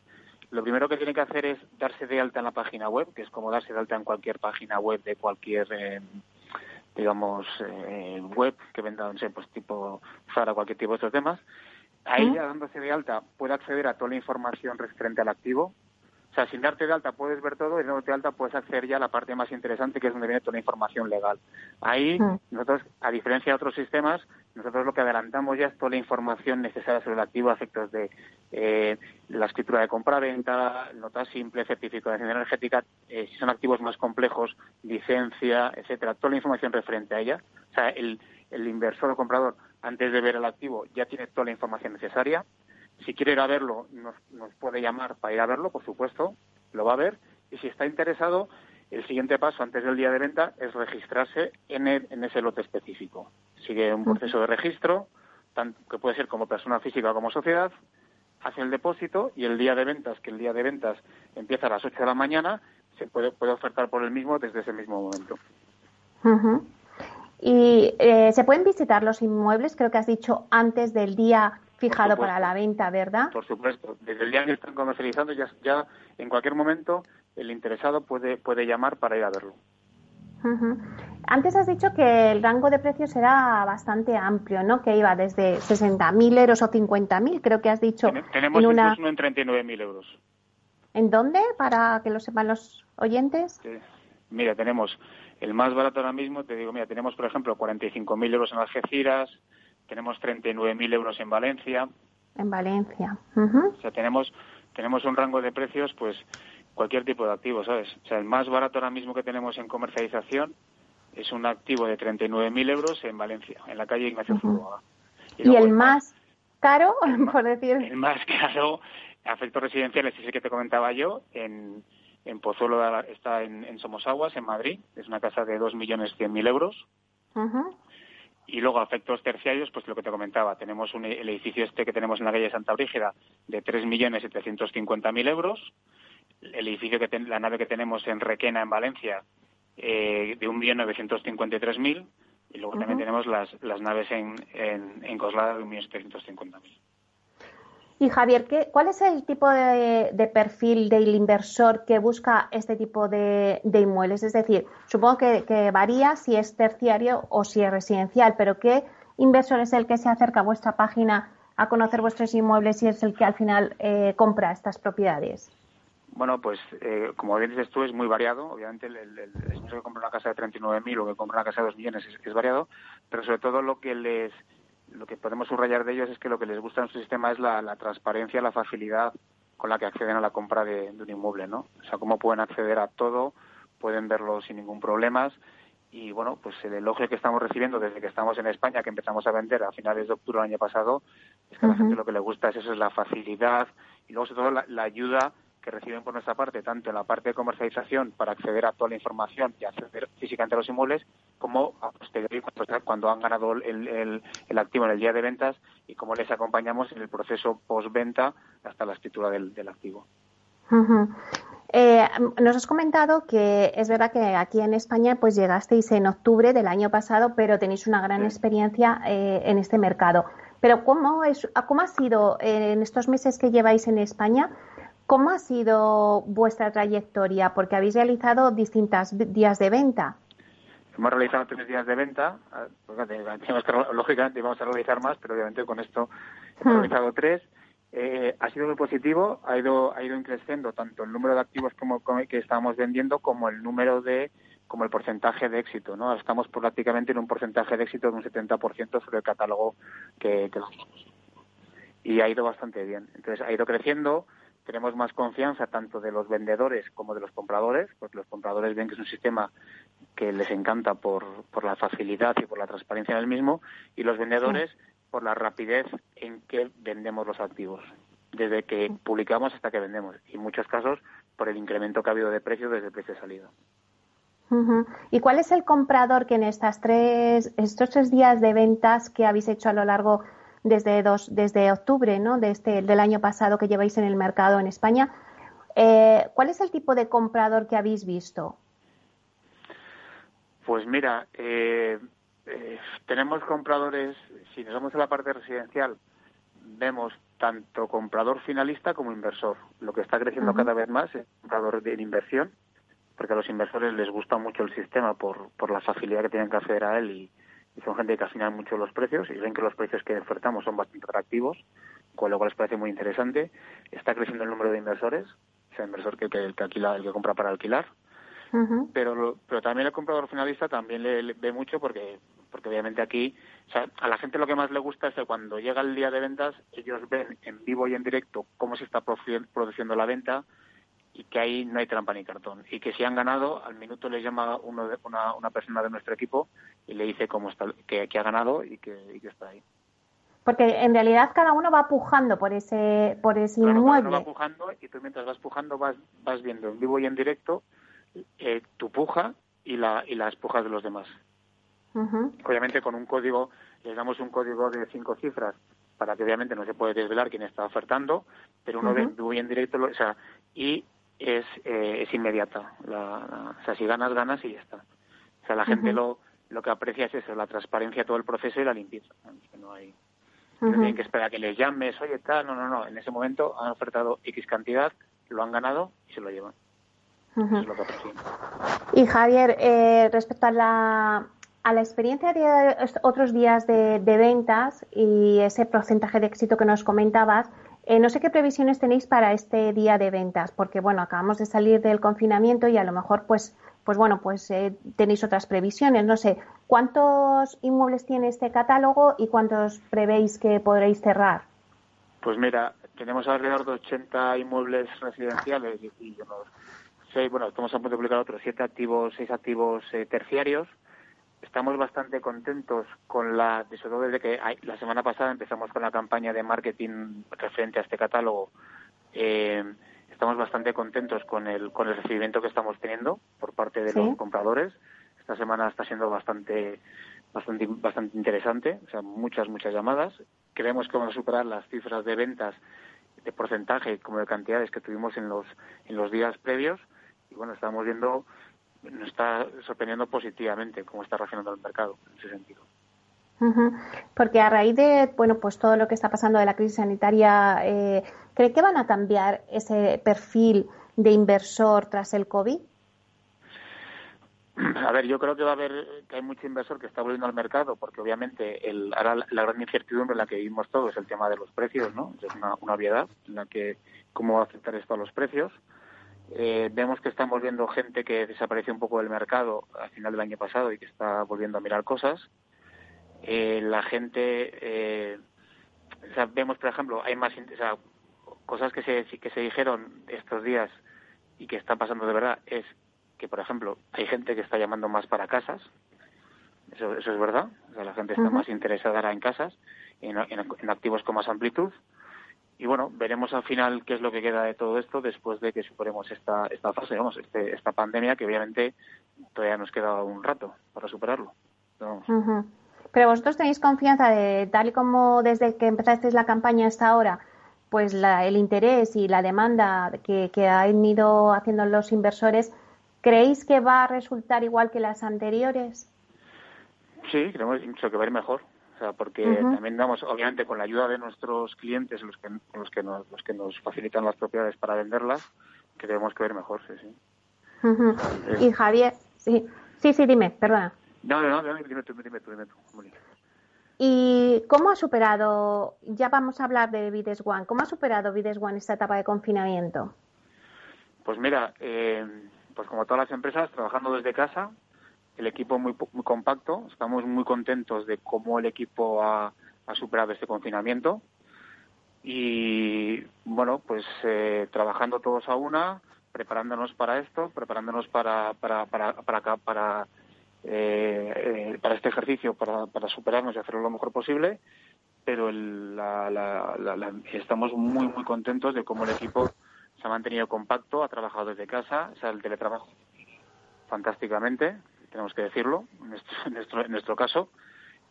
lo primero que tiene que hacer es darse de alta en la página web, que es como darse de alta en cualquier página web de cualquier, eh, digamos, eh, web que venda, no sé, pues tipo Zara, cualquier tipo de estos temas. Ahí ya dándose de alta puede acceder a toda la información referente al activo, o sea, sin darte de alta puedes ver todo y dándote de alta puedes acceder ya a la parte más interesante, que es donde viene toda la información legal. Ahí, mm. nosotros, a diferencia de otros sistemas, nosotros lo que adelantamos ya es toda la información necesaria sobre el activo a efectos de eh, la escritura de compra-venta, nota simple, certificación energética, eh, si son activos más complejos, licencia, etcétera, toda la información referente a ella. O sea, el, el inversor o comprador, antes de ver el activo, ya tiene toda la información necesaria si quiere ir a verlo, nos, puede llamar para ir a verlo, por supuesto, lo va a ver. Y si está interesado, el siguiente paso antes del día de venta es registrarse en, en ese lote específico. Sigue un proceso de registro, tanto, que puede ser como persona física como sociedad, hace el depósito y el día de ventas, que el día de ventas empieza a las 8 de la mañana, se puede, puede ofertar por el mismo desde ese mismo momento. Y eh, se pueden visitar los inmuebles, creo que has dicho, antes del día fijado para la venta, ¿verdad? Por supuesto. Desde el día que están comercializando, ya, ya en cualquier momento el interesado puede, puede llamar para ir a verlo. Antes has dicho que el rango de precios era bastante amplio, ¿no? Que iba desde 60.000 euros o 50.000, creo que has dicho. tenemos en una... uno en 39.000 euros. ¿En dónde? Para que lo sepan los oyentes. Mira, tenemos el más barato ahora mismo, te digo, mira, tenemos por ejemplo 45.000 euros en Algeciras, tenemos 39.000 euros en Valencia. En Valencia. O sea, tenemos, tenemos un rango de precios, pues cualquier tipo de activo, ¿sabes? O sea, el más barato ahora mismo que tenemos en comercialización es un activo de 39.000 euros en Valencia, en la calle Ignacio uh ¿Y, el más caro, por decir? El más caro, afectos residenciales, ese que te comentaba yo, en, en Pozuelo está en, en, Somosaguas, en Madrid, es una casa de 2.100.000 euros. Y luego afectos terciarios, pues lo que te comentaba, tenemos un, el edificio este que tenemos en la calle Santa Brígida de 3.750.000 euros, el edificio que la nave que tenemos en Requena, en Valencia, eh, de 1.953.000 y luego también tenemos las, las naves en, en, en Coslada de 1.750.000. Y Javier, ¿qué, ¿cuál es el tipo de, perfil del inversor que busca este tipo de, inmuebles? Es decir, supongo que, varía si es terciario o si es residencial, pero ¿qué inversor es el que se acerca a vuestra página a conocer vuestros inmuebles y es el que al final eh, compra estas propiedades? Bueno, pues eh, como bien dices tú, es muy variado. Obviamente, el, el, que compra una casa de 39.000 o que compra una casa de 2 millones es, variado, pero sobre todo lo que les lo que podemos subrayar de ellos es que lo que les gusta en su sistema es la, transparencia, la facilidad con la que acceden a la compra de, un inmueble, ¿no? O sea, cómo pueden acceder a todo, pueden verlo sin ningún problema y bueno, pues el elogio que estamos recibiendo desde que estamos en España, que empezamos a vender a finales de octubre del año pasado, es que a la gente lo que le gusta es eso, es la facilidad y luego sobre todo la ayuda que reciben por nuestra parte, tanto en la parte de comercialización para acceder a toda la información y acceder físicamente a los inmuebles, como a posteriori cuando, han ganado el, el, activo en el día de ventas y cómo les acompañamos en el proceso postventa hasta la escritura del, activo. Eh, nos has comentado que es verdad que aquí en España pues llegasteis en octubre del año pasado, pero tenéis una gran experiencia eh, en este mercado. Pero ¿cómo, es, ¿cómo ha sido eh, en estos meses que lleváis en España ¿Cómo ha sido vuestra trayectoria? Porque habéis realizado distintos días de venta. Hemos realizado tres días de venta. Ah, lógicamente íbamos a realizar más, pero obviamente con esto hemos hmm. realizado tres. Eh, ha sido muy positivo, ha ido, ha ido creciendo tanto el número de activos como, que estábamos vendiendo como el número de como el porcentaje de éxito, ¿no? Estamos prácticamente en un porcentaje de éxito de un 70% sobre el catálogo que, que y ha ido bastante bien. Entonces ha ido creciendo, tenemos más confianza tanto de los vendedores como de los compradores, porque los compradores ven que es un sistema que les encanta por, por la facilidad y por la transparencia del mismo, y los vendedores por la rapidez en que vendemos los activos, desde que publicamos hasta que vendemos, y en muchos casos por el incremento que ha habido de precio desde el precio de salida. ¿Y cuál es el comprador que en estas tres, estos tres días de ventas que habéis hecho a lo largo desde, dos, desde octubre ¿no? de este, del año pasado que lleváis en el mercado en España. Eh, ¿Cuál es el tipo de comprador que habéis visto? Pues mira, eh, eh, tenemos compradores, si nos vamos a la parte residencial, vemos tanto comprador finalista como inversor. Lo que está creciendo cada vez más es comprador de inversión, porque a los inversores les gusta mucho el sistema por, por la facilidad que tienen que acceder a él y, y son gente que afinan mucho los precios y ven que los precios que ofertamos son bastante atractivos, con lo cual les parece muy interesante. Está creciendo el número de inversores, o sea, inversor que, que, que alquila, el que compra para alquilar. pero, pero también el comprador finalista también le, ve mucho porque porque obviamente aquí o sea, a la gente lo que más le gusta es que cuando llega el día de ventas ellos ven en vivo y en directo cómo se está produciendo la venta y que ahí no hay trampa ni cartón. Y que si han ganado, al minuto les llama uno de, una, una persona de nuestro equipo y le dice cómo está, que, ha ganado y que, está ahí. Porque en realidad cada uno va pujando por ese, por ese inmueble. va pujando y tú mientras vas pujando vas, vas viendo en vivo y en directo eh, tu puja y, la, y las pujas de los demás. Obviamente con un código, les damos un código de cinco cifras para que obviamente no se puede desvelar quién está ofertando, pero uno ve en vivo y en directo, o sea, y es, eh, es inmediata. La, o sea, si ganas, ganas y ya está. O sea, la gente lo, lo que aprecia es eso, la transparencia, todo el proceso y la limpieza. no hay, no tienen que esperar a que les llames, oye, tal, no, no, no. En ese momento han ofertado X cantidad, lo han ganado y se lo llevan. Eso es lo que y Javier, eh, respecto a la, a la experiencia de otros días de, de, ventas y ese porcentaje de éxito que nos comentabas, eh, no sé qué previsiones tenéis para este día de ventas, porque bueno, acabamos de salir del confinamiento y a lo mejor pues, pues bueno, pues eh, tenéis otras previsiones. No sé, ¿cuántos inmuebles tiene este catálogo y cuántos prevéis que podréis cerrar? Pues mira, tenemos alrededor de 80 inmuebles residenciales y, seis, bueno, estamos a punto de publicar otros siete activos, seis activos eh, terciarios estamos bastante contentos con la, sobre todo desde que la semana pasada empezamos con la campaña de marketing referente a este catálogo. Eh, estamos bastante contentos con el, con el recibimiento que estamos teniendo por parte de los compradores. Esta semana está siendo bastante, bastante, bastante interesante, o sea, muchas, muchas llamadas. Creemos que vamos a superar las cifras de ventas de porcentaje como de cantidades que tuvimos en los, en los días previos. Y bueno, estamos viendo nos está sorprendiendo positivamente cómo está reaccionando el mercado en ese sentido. Porque a raíz de bueno pues todo lo que está pasando de la crisis sanitaria, eh, ¿cree que van a cambiar ese perfil de inversor tras el COVID? A ver, yo creo que va a haber que hay mucho inversor que está volviendo al mercado porque obviamente el, ahora la gran incertidumbre en la que vivimos todos es el tema de los precios, ¿no? Es una, una obviedad en la que cómo va a afectar esto a los precios. Eh, vemos que estamos viendo gente que desapareció un poco del mercado al final del año pasado y que está volviendo a mirar cosas. Eh, la gente, eh, vemos, por ejemplo, hay más cosas que se, que se dijeron estos días y que están pasando de verdad es que, por ejemplo, hay gente que está llamando más para casas. Eso, eso es verdad. la gente está más interesada ahora en casas, en, en activos con más amplitud y bueno, veremos al final qué es lo que queda de todo esto después de que superemos esta, esta fase, vamos, este, esta pandemia que obviamente todavía nos queda un rato para superarlo. Pero vosotros tenéis confianza de, tal y como desde que empezasteis la campaña hasta ahora, pues la, el interés y la demanda que, que han ido haciendo los inversores, ¿creéis que va a resultar igual que las anteriores? Sí, creemos que va a ir mejor sea, porque también damos, obviamente, con la ayuda de nuestros clientes, los que, los que, nos, los que nos facilitan las propiedades para venderlas, que tenemos que ver mejor, sí, sí. Y Javier, sí, sí, sí, dime, perdona. No, no, no, dime tú, dime tú, dime tú. ¿Y cómo ha superado, ya vamos a hablar de Vides One, cómo ha superado Vides One esta etapa de confinamiento? Pues mira, eh, pues como todas las empresas, trabajando desde casa, el equipo muy, muy compacto. Estamos muy contentos de cómo el equipo ha, superado este confinamiento. Y bueno, pues eh, trabajando todos a una, preparándonos para esto, preparándonos para, para, para, para, para, eh, eh, para este ejercicio, para, para superarnos y hacerlo lo mejor posible. Pero estamos muy, muy contentos de cómo el equipo se ha mantenido compacto, ha trabajado desde casa, o sea, el teletrabajo fantásticamente tenemos que decirlo, en nuestro, en nuestro, caso,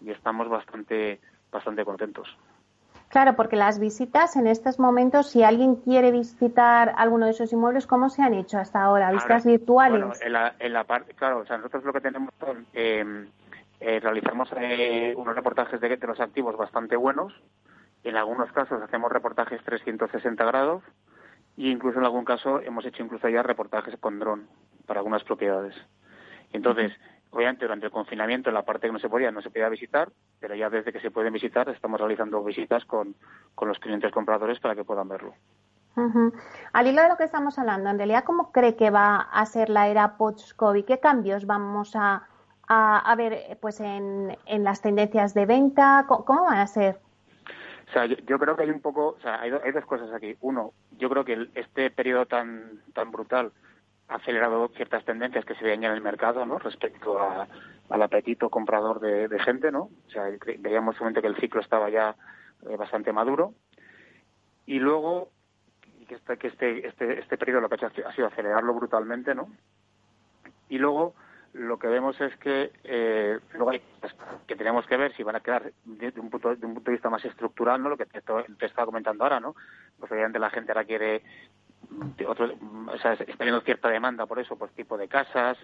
y estamos bastante, bastante contentos. Claro, porque las visitas en estos momentos, si alguien quiere visitar alguno de esos inmuebles, ¿cómo se han hecho hasta ahora? ¿Visitas virtuales? Bueno, en la, en la parte, claro, o sea, nosotros lo que tenemos son, eh, eh, realizamos eh, unos reportajes de, de los activos bastante buenos. En algunos casos hacemos reportajes 360 grados e incluso en algún caso hemos hecho incluso ya reportajes con dron para algunas propiedades. Entonces, obviamente durante el confinamiento, en la parte que no se podía, no se podía visitar, pero ya desde que se pueden visitar, estamos realizando visitas con, los clientes compradores para que puedan verlo. Al hilo de lo que estamos hablando, en realidad, ¿cómo cree que va a ser la era post-COVID? ¿Qué cambios vamos a, a, ver pues en, en, las tendencias de venta? ¿Cómo, van a ser? O sea, yo, creo que hay un poco, o sea, hay, hay, dos cosas aquí. Uno, yo creo que este periodo tan, tan brutal ha acelerado ciertas tendencias que se veían en el mercado, ¿no? Respecto al apetito comprador de, gente, ¿no? O sea, veíamos que el ciclo estaba ya eh, bastante maduro. Y luego, que este, que este, este, este periodo lo que ha hecho ha sido acelerarlo brutalmente, ¿no? Y luego, lo que vemos es que eh, luego hay que tenemos que ver si van a quedar de, un punto de un punto de vista más estructural no lo que te, te estaba comentando ahora no pues obviamente la gente ahora quiere otro, o sea, está habiendo cierta demanda por eso, por tipo de casas,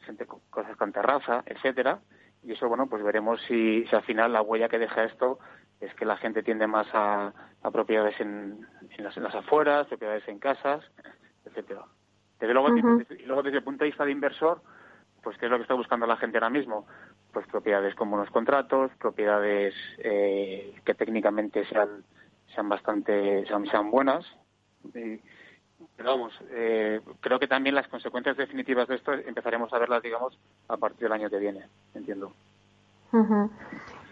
gente cosas con terraza, etcétera, y eso bueno pues veremos si, si al final la huella que deja esto es que la gente tiende más a, propiedades en, las, afueras, propiedades en casas, etcétera. Desde luego, y luego desde el punto de vista de inversor, pues qué es lo que está buscando la gente ahora mismo, pues propiedades con buenos contratos, propiedades eh, que técnicamente sean sean bastante sean, sean buenas. Pero vamos, eh, creo que también las consecuencias definitivas de esto empezaremos a verlas, digamos, a partir del año que viene, entiendo.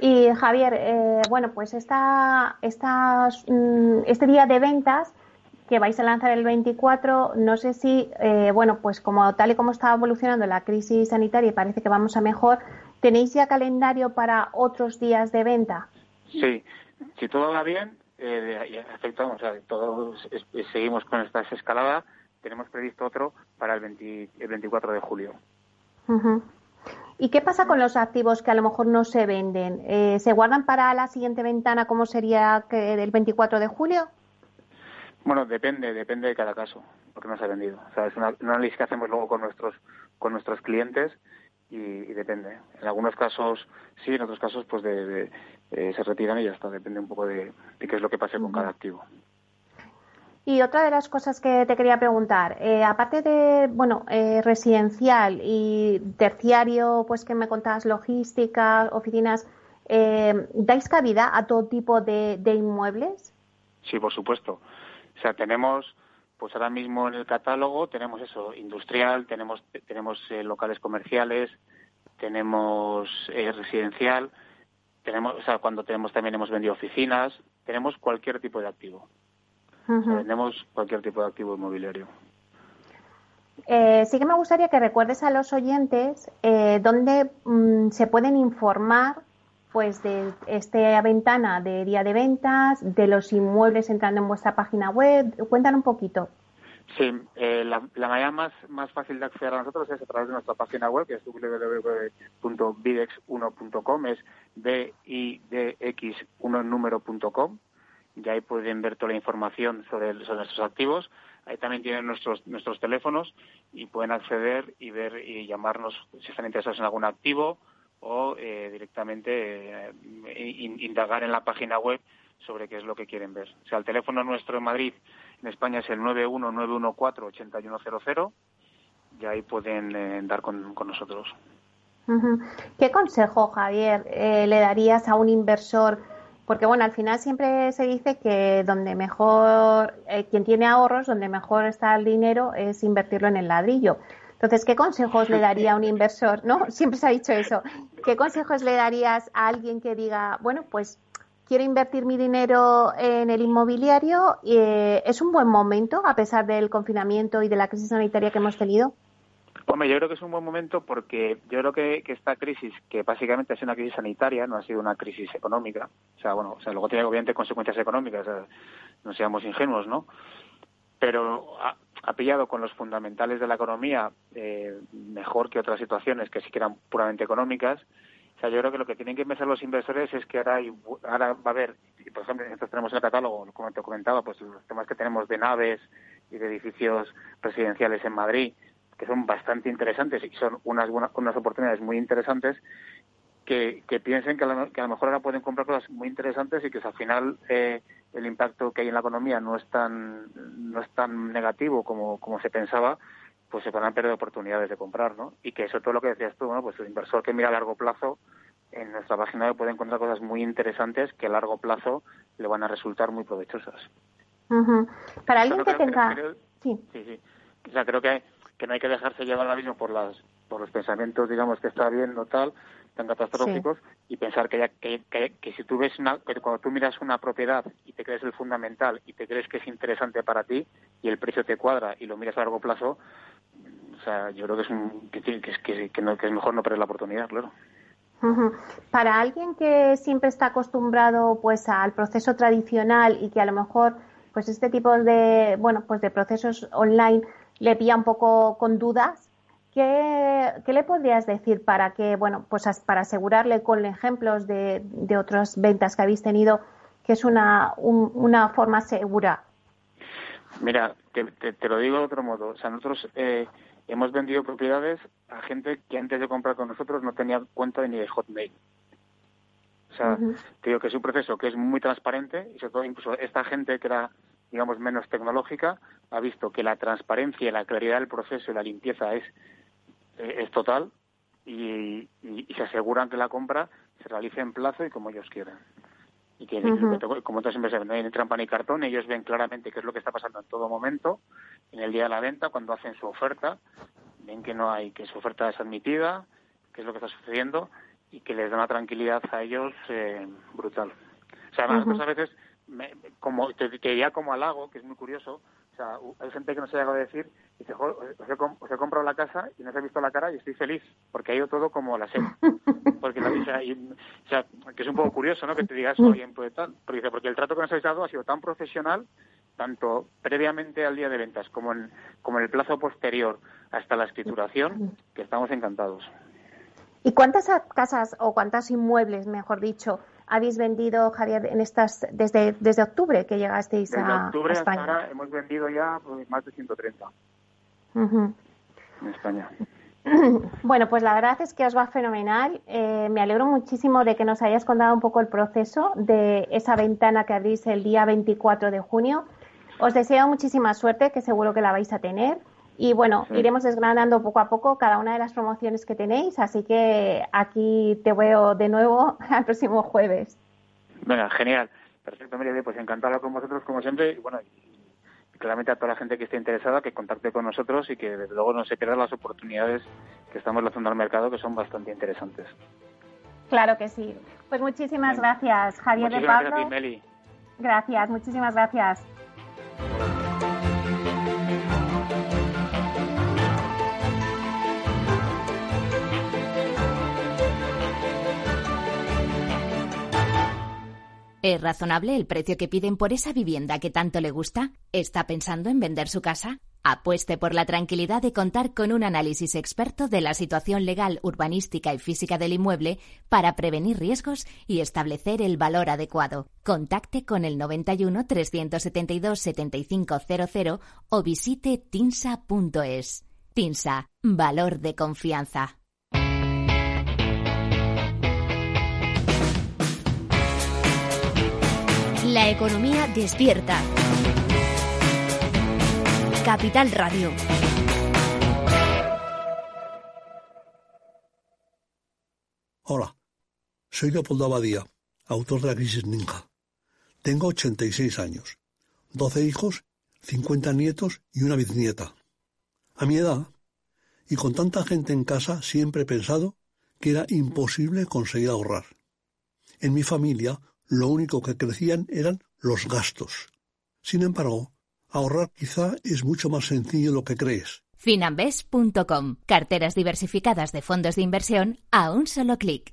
Y Javier, eh, bueno, pues esta, esta, mm, este día de ventas que vais a lanzar el 24, no sé si, eh, bueno, pues como tal y como está evolucionando la crisis sanitaria y parece que vamos a mejor, ¿tenéis ya calendario para otros días de venta? Sí, si todo va bien, eh, o sea, todos seguimos con esta escalada, tenemos previsto otro para el, 24 de julio. ¿Y qué pasa con los activos que a lo mejor no se venden? Eh, ¿Se guardan para la siguiente ventana como sería que el 24 de julio? Bueno, depende, depende de cada caso, porque no se ha vendido. O sea, es un análisis que hacemos luego con nuestros, con nuestros clientes y, depende. En algunos casos sí, en otros casos pues de, se retiran y ya está. Depende un poco de, qué es lo que pase con cada activo. Y otra de las cosas que te quería preguntar, eh, aparte de, bueno, eh, residencial y terciario, pues que me contabas, logística, oficinas, eh, ¿dais cabida a todo tipo de, inmuebles? Sí, por supuesto. O sea, tenemos, pues ahora mismo en el catálogo tenemos eso, industrial, tenemos, tenemos locales comerciales, tenemos residencial, tenemos, o sea, cuando tenemos también hemos vendido oficinas, tenemos cualquier tipo de activo. Vendemos cualquier tipo de activo inmobiliario. Eh, sí que me gustaría que recuerdes a los oyentes eh, dónde mm, se pueden informar pues de esta ventana de día de ventas, de los inmuebles entrando en vuestra página web. Cuéntanos un poquito. Sí, eh, la, manera más, más fácil de acceder a nosotros es a través de nuestra página web, que es www.bidex1.com, es bidx1número.com y ahí pueden ver toda la información sobre, nuestros activos. Ahí también tienen nuestros, nuestros teléfonos y pueden acceder y ver y llamarnos si están interesados en algún activo o eh, directamente eh, indagar en la página web sobre qué es lo que quieren ver. O sea, el teléfono nuestro en Madrid, en España, es el 919148100 y ahí pueden eh, dar con, nosotros. ¿Qué consejo, Javier, le darías a un inversor porque bueno, al final siempre se dice que donde mejor, eh, quien tiene ahorros, donde mejor está el dinero es invertirlo en el ladrillo. Entonces, ¿qué consejos le daría a un inversor? ¿No? Siempre se ha dicho eso. ¿Qué consejos le darías a alguien que diga, bueno, pues quiero invertir mi dinero en el inmobiliario? Eh, ¿Es un buen momento a pesar del confinamiento y de la crisis sanitaria que hemos tenido? Hombre, yo creo que es un buen momento porque yo creo que, esta crisis, que básicamente ha sido una crisis sanitaria, no ha sido una crisis económica, o sea, bueno, o sea, luego tiene obviamente consecuencias económicas, no seamos ingenuos, ¿no? Pero ha, pillado con los fundamentales de la economía eh, mejor que otras situaciones que sí que eran puramente económicas. O sea, yo creo que lo que tienen que pensar los inversores es que ahora, ahora va a haber, por ejemplo, nosotros tenemos en el catálogo, como te comentaba, pues los temas que tenemos de naves y de edificios residenciales en Madrid, que son bastante interesantes y son unas, unas oportunidades muy interesantes, que, piensen que a, lo, mejor ahora pueden comprar cosas muy interesantes y que al final eh, el impacto que hay en la economía no es tan, no es tan negativo como, como se pensaba, pues se van a perder oportunidades de comprar, ¿no? Y que eso todo lo que decías tú, bueno, pues el inversor que mira a largo plazo, en nuestra página web puede encontrar cosas muy interesantes que a largo plazo le van a resultar muy provechosas. Para alguien que tenga... sí. sí, sí. O sea, creo que que no hay que dejarse llevar ahora mismo por las por los pensamientos digamos que está bien o tal tan catastróficos y pensar que, ya, que, que, si tú ves una, que cuando tú miras una propiedad y te crees el fundamental y te crees que es interesante para ti y el precio te cuadra y lo miras a largo plazo sea yo creo que es un, que, que, que, no, que es mejor no perder la oportunidad claro para alguien que siempre está acostumbrado pues al proceso tradicional y que a lo mejor pues este tipo de bueno pues de procesos online le pilla un poco con dudas, ¿qué, le podrías decir para que, bueno, pues para asegurarle con ejemplos de, de otras ventas que habéis tenido que es una, una forma segura? Mira, te, lo digo de otro modo. O sea, nosotros eh, hemos vendido propiedades a gente que antes de comprar con nosotros no tenía cuenta ni de Hotmail. O sea, te digo que es un proceso que es muy transparente y sobre todo incluso esta gente que era, digamos, menos tecnológica ha visto que la transparencia, la claridad del proceso y la limpieza es, eh, es total y, se aseguran que la compra se realice en plazo y como ellos quieran. Y que, como todas siempre no hay trampa ni cartón, ellos ven claramente qué es lo que está pasando en todo momento, en el día de la venta, cuando hacen su oferta, ven que no hay, que su oferta es admitida, qué es lo que está sucediendo y que les da una tranquilidad a ellos eh, brutal. O sea, además, a veces, me, como te, te diría como halago, que es muy curioso, o sea, hay gente que no se ha llegado a decir, dice, os he, os he, comprado la casa y no os he visto la cara y estoy feliz, porque ha ido todo como la serie. Porque, la, o sea, o sea, que es un poco curioso, ¿no?, que te digas, oye, pues tal, porque, porque el trato que nos habéis dado ha sido tan profesional, tanto previamente al día de ventas como en, como en el plazo posterior hasta la escrituración, que estamos encantados. ¿Y cuántas casas o cuántos inmuebles, mejor dicho, habéis vendido, Javier, en estas desde, desde octubre que llegasteis desde a, octubre España? Hasta ahora hemos vendido ya pues, más de 130 en España. Bueno, pues la verdad es que os va fenomenal. Eh, me alegro muchísimo de que nos hayas contado un poco el proceso de esa ventana que abrís el día 24 de junio. Os deseo muchísima suerte, que seguro que la vais a tener. Y bueno, iremos desgranando poco a poco cada una de las promociones que tenéis, así que aquí te veo de nuevo el próximo jueves. Venga, genial. Perfecto, Miriam, pues encantado con vosotros como siempre. Y bueno, y claramente a toda la gente que esté interesada que contacte con nosotros y que desde luego no se pierdan las oportunidades que estamos lanzando al mercado que son bastante interesantes. Claro que sí. Pues muchísimas gracias, Javier de Pablo. Gracias, Meli. Gracias, muchísimas gracias. ¿Es razonable el precio que piden por esa vivienda que tanto le gusta? ¿Está pensando en vender su casa? Apueste por la tranquilidad de contar con un análisis experto de la situación legal, urbanística y física del inmueble para prevenir riesgos y establecer el valor adecuado. Contacte con el 91 372 7500 o visite tinsa.es. Tinsa, valor de confianza. La economía despierta. Capital Radio. Hola, soy Leopoldo Abadía, autor de La Crisis Ninja. Tengo 86 años, 12 hijos, 50 nietos y una bisnieta. A mi edad, y con tanta gente en casa, siempre he pensado que era imposible conseguir ahorrar. En mi familia lo único que crecían eran los gastos. Sin embargo, ahorrar quizá es mucho más sencillo de lo que crees. Finambes.com. Carteras diversificadas de fondos de inversión a un solo clic.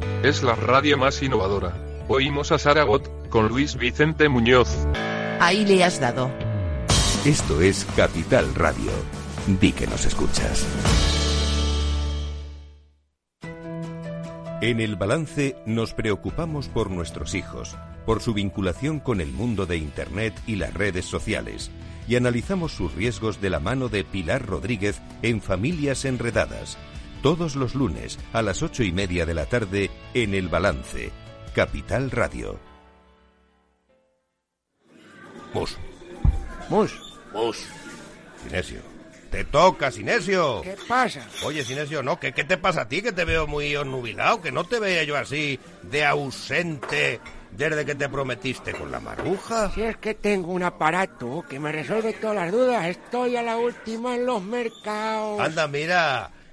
Es la radio más innovadora. Oímos a Saragot con Luis Vicente Muñoz. Ahí le has dado. Esto es Capital Radio. Di que nos escuchas. En el balance nos preocupamos por nuestros hijos, por su vinculación con el mundo de Internet y las redes sociales, y analizamos sus riesgos de la mano de Pilar Rodríguez en Familias Enredadas, todos los lunes a las ocho y media de la tarde en el balance, Capital Radio. Mus. Mus. Mus. Inesio. Te toca, Sinesio. ¿Qué pasa? Oye, Sinesio, no, ¿qué, ¿qué te pasa a ti? Que te veo muy onnubilado, que no te veía yo así de ausente desde que te prometiste con la maruja. Si es que tengo un aparato que me resuelve todas las dudas, estoy a la última en los mercados. Anda, mira,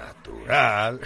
Natural.